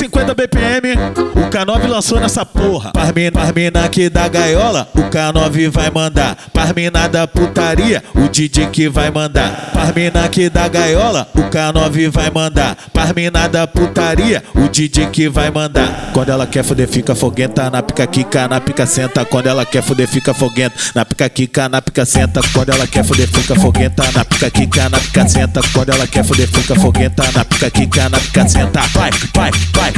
150 BPM, K9 lançou nessa porra. Parmina, parmina aqui da gaiola, o K9 vai mandar. Parmina da putaria, o DJ que vai mandar. Parmina aqui da gaiola, o K9 vai mandar. Parmina da putaria, o DJ que vai mandar. Quando ela quer foder, fica foguenta. Na pica quica, na pica senta. Quando ela quer foder, fica foguenta. Na pica quica, na pica senta. Quando ela quer foder, fica foguenta. Na pica quica, na pica senta. Quando ela quer foder, fica foguenta. Na pica quica, na pica senta. Vai, vai. Vai,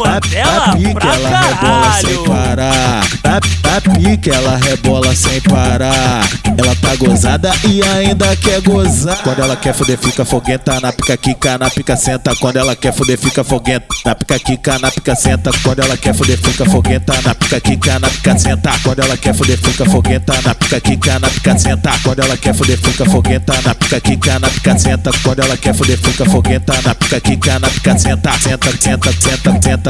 Mandela pique pra ela rebola sem parar. Na, na pique ela rebola sem parar. Ela tá gozada e ainda quer gozar. Quando ela quer foder, fica foguenta. Na pica quica, na pica senta. Quando ela quer foder, fica foguenta. Na pica quica, na pica senta. Quando ela quer foder, fica foguenta. Na pica quica, na pica senta. Quando ela quer foder, fica foguenta. Na pica quica, na pica senta. Quando ela quer foder, fica foguenta. Na pica quica, na pica senta. Quando ela quer foder, fica foguenta. Na pica quica, na pica senta. Senta, senta, senta, senta,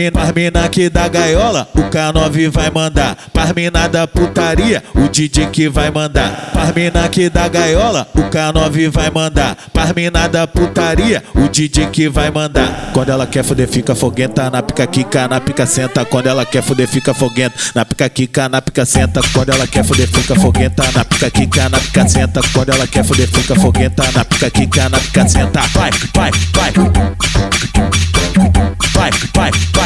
Parmina, parmina aqui da gaiola, o K9 vai mandar. Parmina da putaria, o DJ que vai mandar. Parmina aqui da gaiola, o K9 vai mandar. Parmina da putaria, o DJ que vai mandar. Quando ela quer foder, fica foguenta. Na pica quica, na pica senta. Quando ela quer foder, fica foguenta. Na pica quica, na pica senta. Quando ela quer foder, fica foguenta. Na pica quica, na pica senta. Quando ela quer foder, fica foguenta. Na pica quica, na pica senta. Vai, vai, vai. Vai, vai, vai.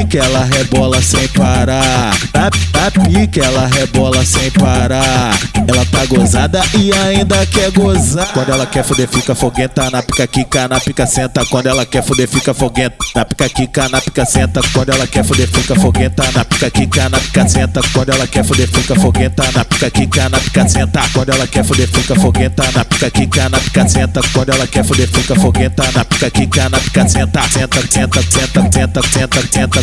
Pique ela rebola sem parar. Na, na pique ela rebola sem parar. Ela tá gozada e ainda quer gozar. Quando ela quer foder, fica foguenta. Na pica quica, na pica senta. Quando ela quer foder, fica foguenta. Na pica quica, na pica senta. Quando ela quer foder, fica foguenta. Na pica quica, na pica senta. Quando ela quer foder, fica foguenta. Na pica quica, na pica senta. Quando ela quer foder, fica foguenta. Na pica quica, na pica senta. Quando ela quer foder, fica foguenta. Na pica quica, na pica senta. Senta, senta, senta, senta, senta, senta,